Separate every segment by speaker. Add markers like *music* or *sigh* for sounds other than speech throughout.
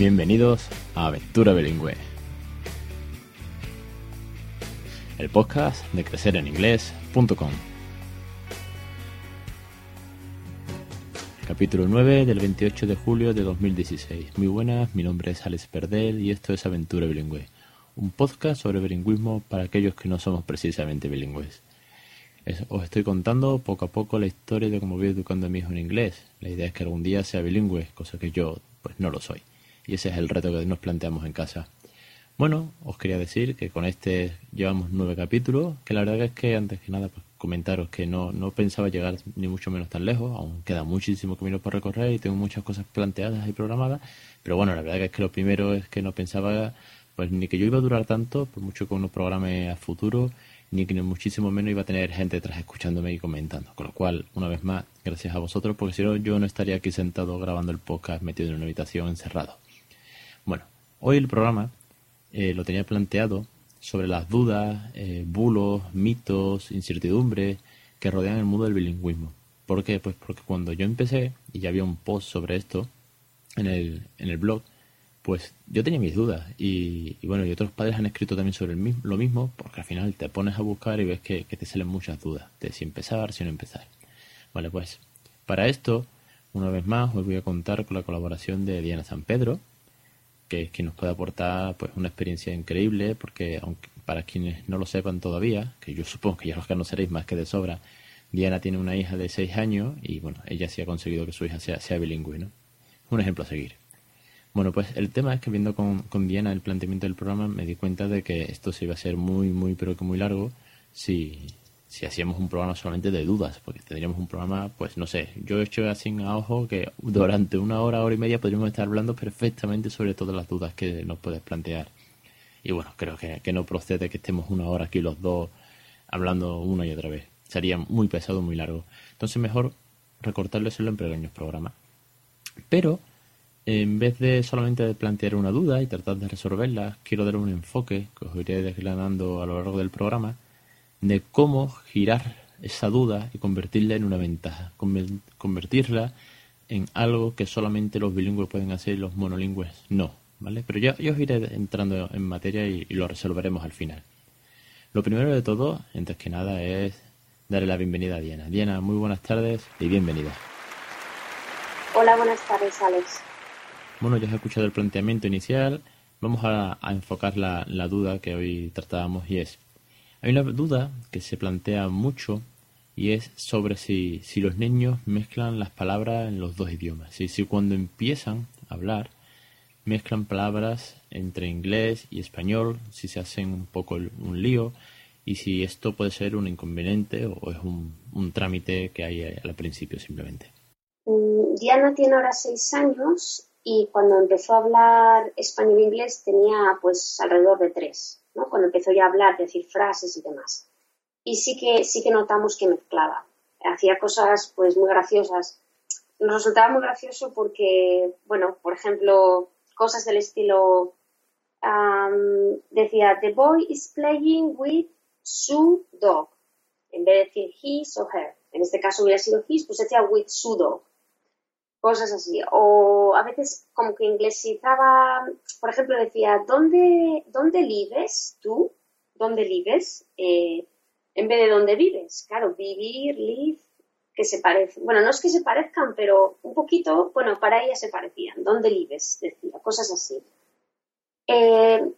Speaker 1: Bienvenidos a Aventura Bilingüe, el podcast de crecereninglés.com. Capítulo 9 del 28 de julio de 2016. Muy buenas, mi nombre es Alex Perdel y esto es Aventura Bilingüe, un podcast sobre bilingüismo para aquellos que no somos precisamente bilingües. os estoy contando poco a poco la historia de cómo voy educando a mi hijo en inglés. La idea es que algún día sea bilingüe, cosa que yo pues no lo soy. Y ese es el reto que nos planteamos en casa. Bueno, os quería decir que con este llevamos nueve capítulos, que la verdad es que antes que nada pues, comentaros que no, no pensaba llegar ni mucho menos tan lejos, aún queda muchísimo camino por recorrer y tengo muchas cosas planteadas y programadas, pero bueno, la verdad es que lo primero es que no pensaba pues ni que yo iba a durar tanto, por mucho que uno programe a futuro, ni que muchísimo menos iba a tener gente detrás escuchándome y comentando. Con lo cual, una vez más, gracias a vosotros, porque si no, yo no estaría aquí sentado grabando el podcast metido en una habitación encerrado. Hoy el programa eh, lo tenía planteado sobre las dudas, eh, bulos, mitos, incertidumbres que rodean el mundo del bilingüismo. ¿Por qué? Pues porque cuando yo empecé, y ya había un post sobre esto en el, en el blog, pues yo tenía mis dudas y, bueno, y otros padres han escrito también sobre mismo, lo mismo, porque al final te pones a buscar y ves que, que te salen muchas dudas de si empezar, si no empezar. Vale, pues para esto, una vez más, os voy a contar con la colaboración de Diana San Pedro, que, que nos puede aportar pues una experiencia increíble, porque aunque para quienes no lo sepan todavía, que yo *laughs* supongo que ya los conoceréis más que de sobra, Diana tiene una hija de 6 años y bueno, ella sí ha conseguido que su hija sea, sea bilingüe, ¿no? Un ejemplo a seguir. Bueno, pues el tema es que viendo con, con Diana el planteamiento del programa me di cuenta de que esto se iba a ser muy, muy, pero que muy largo si, si hacíamos un programa solamente de dudas, porque tendríamos un programa, pues no sé, yo he hecho así a ojo que durante una hora, hora y media podríamos estar hablando perfectamente sobre todas las dudas que nos puedes plantear. Y bueno, creo que, que no procede que estemos una hora aquí los dos hablando una y otra vez. Sería muy pesado, muy largo. Entonces mejor recortarlo solo en pequeños programas. Pero en vez de solamente plantear una duda y tratar de resolverla, quiero dar un enfoque que os iré desgranando a lo largo del programa de cómo girar esa duda y convertirla en una ventaja, convertirla en algo que solamente los bilingües pueden hacer y los monolingües no, ¿vale? Pero ya os iré entrando en materia y, y lo resolveremos al final. Lo primero de todo, antes que nada, es darle la bienvenida a Diana. Diana, muy buenas tardes y bienvenida.
Speaker 2: Hola, buenas tardes, Alex.
Speaker 1: Bueno, ya has escuchado el planteamiento inicial. Vamos a, enfocar la, duda que hoy tratábamos y es, hay una duda que se plantea mucho y es sobre si, si los niños mezclan las palabras en los dos idiomas. Si, si cuando empiezan a hablar mezclan palabras entre inglés y español, si se hacen un poco un lío y si esto puede ser un inconveniente o es un, un trámite que hay al principio simplemente.
Speaker 2: Mm, Diana tiene ahora seis años y cuando empezó a hablar español e inglés tenía pues alrededor de tres, Cuando empezó ya a hablar, decir frases y demás. Y sí que, sí que notamos que mezclaba. Hacía cosas pues muy graciosas. Nos resultaba muy gracioso porque, bueno, por ejemplo, cosas del estilo decía The boy is playing with su dog en vez de decir his o her. En este caso hubiera sido his, pues decía with su dog cosas así. O a veces como que inglesizaba, por ejemplo, decía, ¿dónde, dónde vives tú? ¿Dónde vives? Eh, en vez de dónde vives. Claro, vivir, live, que se parecen. Bueno, no es que se parezcan, pero un poquito, bueno, para ella se parecían. ¿Dónde vives? Decía, cosas así. Eh,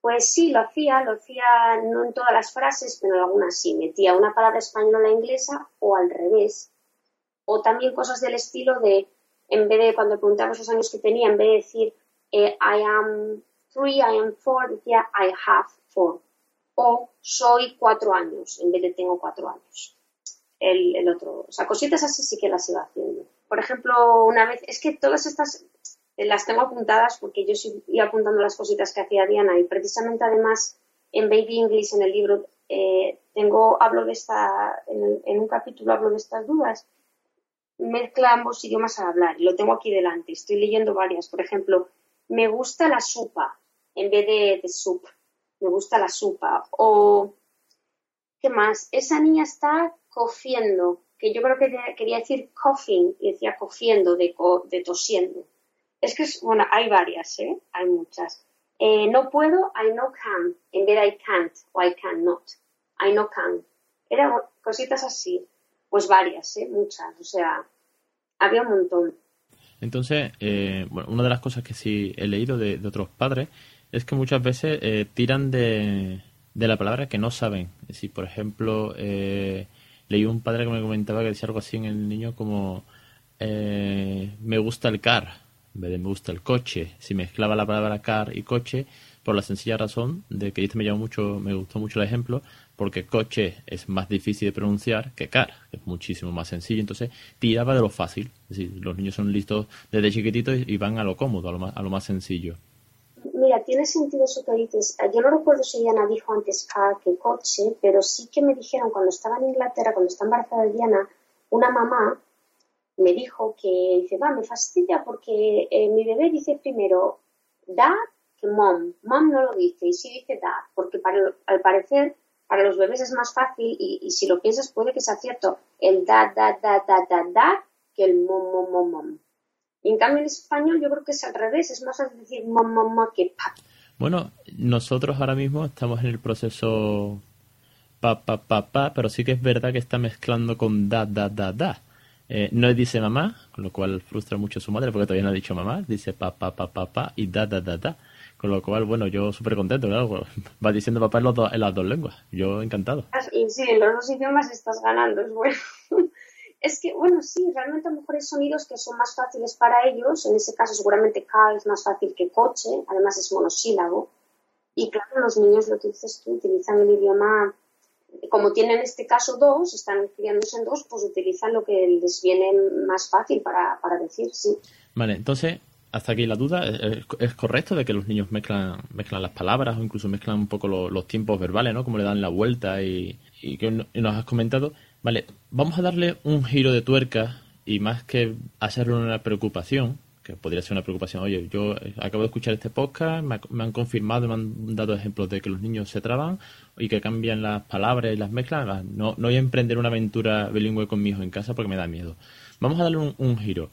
Speaker 2: pues sí, lo hacía, lo hacía no en todas las frases, pero en algunas sí. Metía una palabra española inglesa o al revés o también cosas del estilo de, en vez de cuando preguntamos los años que tenía, en vez de decir eh, I am three, I am four, decía I have four. O soy cuatro años, en vez de tengo cuatro años. El, el otro, o sea, cositas así sí que las iba haciendo. Por ejemplo, una vez, es que todas estas eh, las tengo apuntadas porque yo iba apuntando las cositas que hacía Diana y precisamente además en Baby English, en el libro, eh, tengo, hablo de esta, en, en, un capítulo hablo de estas dudas mezcla ambos idiomas al hablar. Lo tengo aquí delante. Estoy leyendo varias. Por ejemplo, me gusta la sopa en vez de, de soup. Me gusta la sopa. O, ¿qué más? Esa niña está cofiendo, que yo creo que quería decir coughing y decía cofiendo, de, de tosiendo. es que, bueno, hay varias, ¿eh? Hay muchas. Eh, no puedo, I no can, en vez de I can't o I cannot. I no can. Eran cositas así. Pues varias, ¿eh? Muchas. O sea, había un montón.
Speaker 1: Entonces, eh, bueno, una de las cosas que sí he leído de, otros padres es que muchas veces eh, tiran de, de, la palabra que no saben. Es por ejemplo, eh, leí un padre que me comentaba que decía algo así en el niño como me gusta el car, en vez de me gusta el coche. Si mezclaba la palabra car y coche, por la sencilla razón de que este me llamó mucho, me gustó mucho el ejemplo, porque coche es más difícil de pronunciar que car, es muchísimo más sencillo, entonces tiraba de lo fácil, es decir, los niños son listos desde chiquititos y van a lo cómodo, a lo más, a lo más sencillo.
Speaker 2: Mira, tiene sentido eso que dices. Yo no recuerdo si Diana dijo antes car que coche, pero sí que me dijeron cuando estaba en Inglaterra, cuando estaba embarazada Diana, una mamá me dijo que dice, va, me fastidia porque eh, mi bebé dice primero dad que mom. Mom no lo dice y sí dice dad, porque al parecer para los bebés es más fácil y, si lo piensas puede que sea cierto el da, da, da, da, da, da que el mom, mom, mom. Y en cambio en español yo creo que es al revés, es más fácil decir mom, mom, mom que pa.
Speaker 1: Bueno, nosotros ahora mismo estamos en el proceso pa, pa, pa, pa, pero sí que es verdad que está mezclando con da, da, da, da. Eh, no dice mamá, con lo cual frustra mucho a su madre porque todavía no ha dicho mamá, dice pa, pa, pa, pa, pa y da, da, da, da. Con lo cual, bueno, yo súper contento, claro. Va diciendo papá en, en, las dos lenguas. Yo encantado.
Speaker 2: Y sí, en los dos idiomas estás ganando, es bueno. *laughs* es que, bueno, sí, realmente a lo mejor hay sonidos que son más fáciles para ellos. En ese caso, seguramente car es más fácil que coche. Además, es monosílabo. Y claro, los niños, lo que dices tú, utilizan el idioma como tienen en este caso dos, están criándose en dos, pues utilizan lo que les viene más fácil para, para decir, sí.
Speaker 1: Vale, entonces, hasta aquí la duda. ¿Es, correcto de que los niños mezclan, mezclan las palabras o incluso mezclan un poco los tiempos verbales, ¿no? Como le dan la vuelta y, que nos has comentado. Vale, vamos a darle un giro de tuerca y más que hacerle una preocupación, que podría ser una preocupación, oye, yo acabo de escuchar este podcast, me, han confirmado, me han dado ejemplos de que los niños se traban y que cambian las palabras y las mezclan. No, no voy a emprender una aventura bilingüe con mi hijo en casa porque me da miedo. Vamos a darle un giro.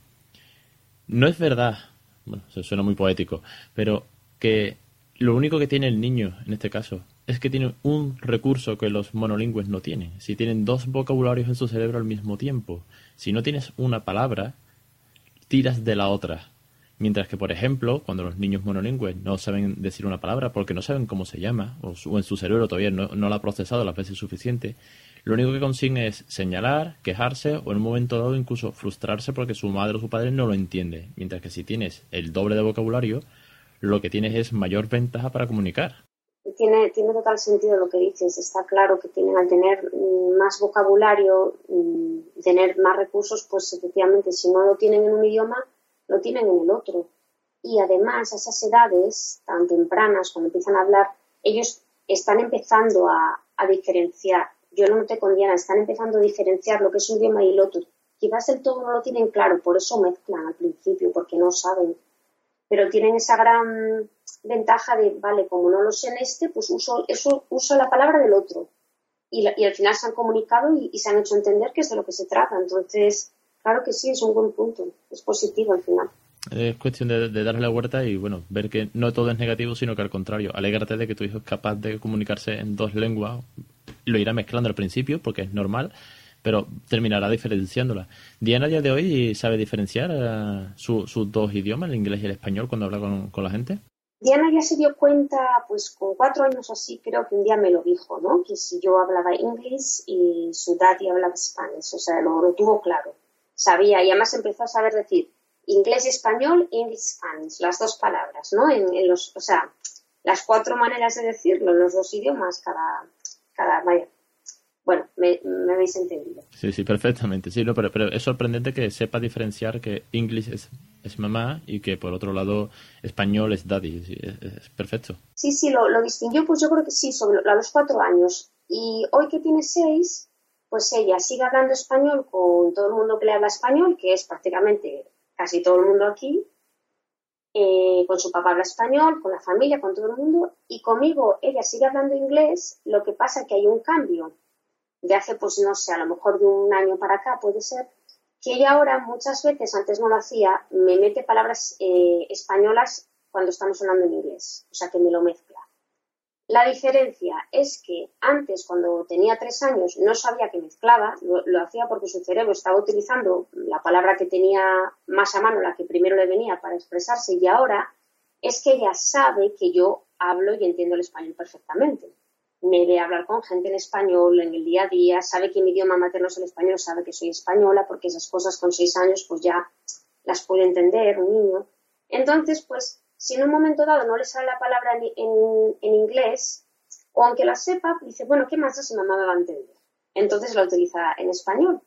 Speaker 1: No es verdad bueno, se suena muy poético, pero que lo único que tiene el niño, en este caso, es que tiene un recurso que los monolingües no tienen. Si tienen dos vocabularios en su cerebro al mismo tiempo, si no tienes una palabra, tiras de la otra. Mientras que, por ejemplo, cuando los niños monolingües no saben decir una palabra porque no saben cómo se llama, o, en su cerebro todavía no, no la ha procesado las veces suficiente, lo único que consigue es señalar, quejarse o en un momento dado incluso frustrarse porque su madre o su padre no lo entiende. Mientras que si tienes el doble de vocabulario, lo que tienes es mayor ventaja para comunicar.
Speaker 2: Tiene, total sentido lo que dices. Está claro que tienen, al tener mm, más vocabulario, mm, tener más recursos, pues efectivamente, si no lo tienen en un idioma, lo tienen en el otro. Y además, a esas edades tan tempranas, cuando empiezan a hablar, ellos están empezando a diferenciar yo no noté con están empezando a diferenciar lo que es un idioma y el otro. Quizás el todo no lo tienen claro, por eso mezclan al principio, porque no saben. Pero tienen esa gran ventaja de, vale, como no lo sé en este, pues uso, eso, uso la palabra del otro. Y, al final se han comunicado y, se han hecho entender que es de lo que se trata. Entonces, claro que sí, es un buen punto. Es positivo al final.
Speaker 1: Es cuestión de, darle la vuelta y bueno, ver que no todo es negativo, sino que al contrario, alégrate de que tu hijo es capaz de comunicarse en dos lenguas lo irá mezclando al principio porque es normal, pero terminará diferenciándola. Diana a día de hoy sabe diferenciar eh, sus dos idiomas, el inglés y el español, cuando habla con, la gente.
Speaker 2: Diana ya se dio cuenta, pues con cuatro años así, creo que un día me lo dijo, ¿no? Que si yo hablaba inglés y su daddy hablaba español, o sea, lo, tuvo claro. Sabía, y además empezó a saber decir inglés español, inglés Spanish, las dos palabras, ¿no? En, en, los, o sea, las cuatro maneras de decirlo, los dos idiomas, cada, bueno, me, habéis entendido.
Speaker 1: Sí, sí, perfectamente. Sí, no, pero, pero es sorprendente que sepa diferenciar que inglés es, es mamá y que por otro lado español es daddy. es, perfecto.
Speaker 2: Sí, sí, lo, lo, distinguió, pues yo creo que sí, sobre a los cuatro años. Y hoy que tiene seis, pues ella sigue hablando español con todo el mundo que le habla español, que es prácticamente casi todo el mundo aquí, eh, con su papá habla español, con la familia, con todo el mundo, y conmigo ella sigue hablando inglés, lo que pasa que hay un cambio de hace, pues no sé, a lo mejor de un año para acá puede ser, que ella ahora muchas veces, antes no lo hacía, me mete palabras eh, españolas cuando estamos hablando en inglés, o sea que me lo mezcla. La diferencia es que antes, cuando tenía tres años, no sabía que mezclaba, lo, hacía porque su cerebro estaba utilizando la palabra que tenía más a mano, la que primero le venía para expresarse, y ahora es que ella sabe que yo hablo y entiendo el español perfectamente me ve hablar con gente en español en el día a día, sabe que mi idioma materno es el español, sabe que soy española, porque esas cosas con seis años pues ya las puede entender un niño. Entonces, pues, si en un momento dado no le sale la palabra en, inglés, o aunque la sepa, dice, bueno, ¿qué más da si mamá me va a entender? Entonces la utiliza en español.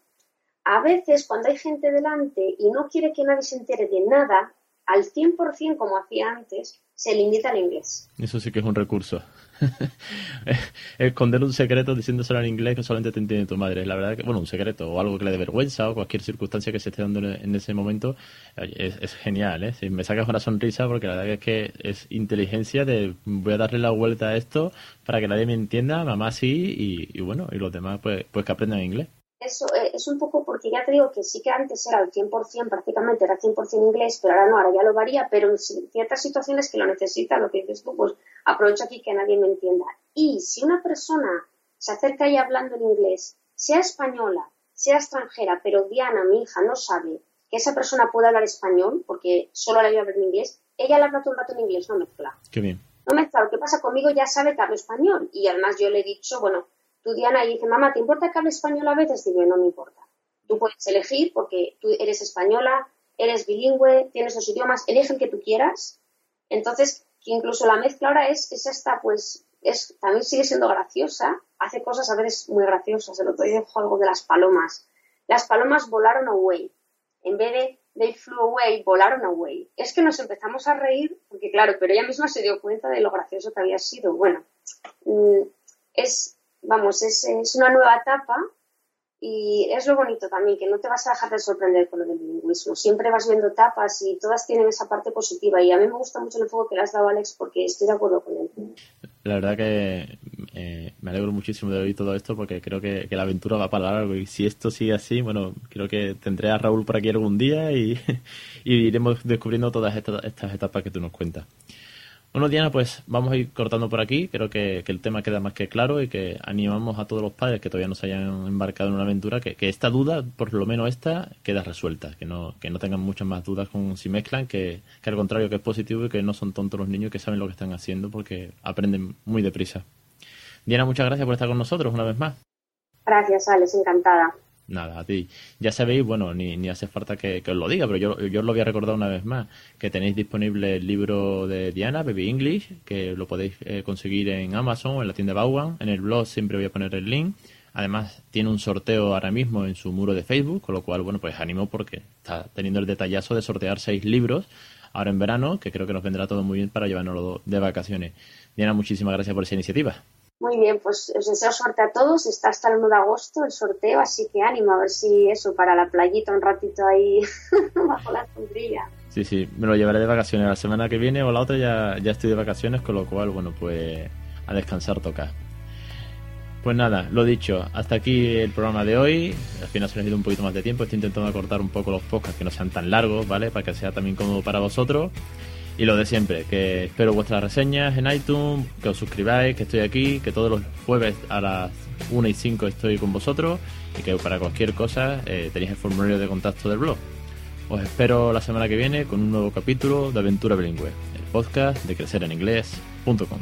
Speaker 2: A veces, cuando hay gente delante y no quiere que nadie se entere de nada, al 100% como hacía antes, se limita al inglés.
Speaker 1: Eso sí que es un recurso. *laughs* Esconder un secreto diciéndoselo en inglés que solamente te entiende tu madre. La verdad que, bueno, un secreto o algo que le dé vergüenza o cualquier circunstancia que se esté dando en ese momento es, genial, ¿eh? Si me sacas una sonrisa porque la verdad es que es inteligencia de voy a darle la vuelta a esto para que nadie me entienda, mamá sí y, bueno, y los demás pues, pues que aprendan inglés
Speaker 2: eso eh, es un poco porque ya te digo que sí que antes era el 100%, prácticamente era 100% inglés, pero ahora no, ahora ya lo varía, pero en ciertas situaciones que lo necesita, lo que dices tú, pues aprovecho aquí que nadie me entienda. Y si una persona se acerca ahí hablando en inglés, sea española, sea extranjera, pero Diana, mi hija, no sabe que esa persona puede hablar español, porque solo la a hablar en inglés, ella le habla todo el rato en inglés, no mezcla.
Speaker 1: Qué bien.
Speaker 2: No mezcla, lo que pasa conmigo ya sabe que hablo español. Y además yo le he dicho, bueno, tú Diana y dice, mamá, ¿te importa que hable español a veces? Digo, no me importa. Tú puedes elegir porque tú eres española, eres bilingüe, tienes los idiomas, elige el que tú quieras. Entonces, que incluso la mezcla ahora es, es esta, pues, es, también sigue siendo graciosa, hace cosas a veces muy graciosas. El otro día dijo algo de las palomas. Las palomas volaron away. En vez de they flew away, volaron away. Es que nos empezamos a reír, porque claro, pero ella misma se dio cuenta de lo gracioso que había sido. Bueno, mm, es, vamos, es, es una nueva etapa y es lo bonito también, que no te vas a dejar de sorprender con lo del bilingüismo. Siempre vas viendo etapas y todas tienen esa parte positiva. Y a mí me gusta mucho el enfoque que le has dado, Alex, porque estoy de acuerdo con él.
Speaker 1: La verdad que eh, me alegro muchísimo de oír todo esto porque creo que, la aventura va para largo. Y si esto sigue así, bueno, creo que tendré a Raúl por aquí algún día y, *laughs* iremos descubriendo todas estas etapas que tú nos cuentas. Bueno, Diana, pues vamos a ir cortando por aquí. Creo que, el tema queda más que claro y que animamos a todos los padres que todavía no se hayan embarcado en una aventura que, esta duda, por lo menos esta, queda resuelta. Que no, que no tengan muchas más dudas con si mezclan, que, que al contrario, que es positivo y que no son tontos los niños que saben lo que están haciendo porque aprenden muy deprisa. Diana, muchas gracias por estar con nosotros una vez más.
Speaker 2: Gracias, Alex, encantada.
Speaker 1: Nada, a ti. Ya sabéis, bueno, ni, ni hace falta que, os lo diga, pero yo, yo os lo voy a recordar una vez más, que tenéis disponible el libro de Diana, Baby English, que lo podéis eh, conseguir en Amazon en la tienda Baugan. En el blog siempre voy a poner el link. Además, tiene un sorteo ahora mismo en su muro de Facebook, con lo cual, bueno, pues animo porque está teniendo el detallazo de sortear seis libros ahora en verano, que creo que nos vendrá todo muy bien para llevarnos de vacaciones. Diana, muchísimas gracias por esa iniciativa.
Speaker 2: Muy bien, pues os deseo suerte a todos. Está hasta el 1 de agosto el sorteo, así que ánimo a ver si eso, para la playita un ratito ahí *laughs* bajo la sombrilla.
Speaker 1: Sí, sí, me lo llevaré de vacaciones. La semana que viene o la otra ya, ya estoy de vacaciones, con lo cual, bueno, pues a descansar toca. Pues nada, lo dicho, hasta aquí el programa de hoy. Al final se nos ha ido un poquito más de tiempo. Estoy intentando acortar un poco los podcasts que no sean tan largos, ¿vale? Para que sea también cómodo para vosotros. Y lo de siempre, que espero vuestras reseñas en iTunes, que os suscribáis, que estoy aquí, que todos los jueves a las 1 y 5 estoy con vosotros y que para cualquier cosa eh, tenéis el formulario de contacto del blog. Os espero la semana que viene con un nuevo capítulo de Aventura Bilingüe, el podcast de crecereninglés.com.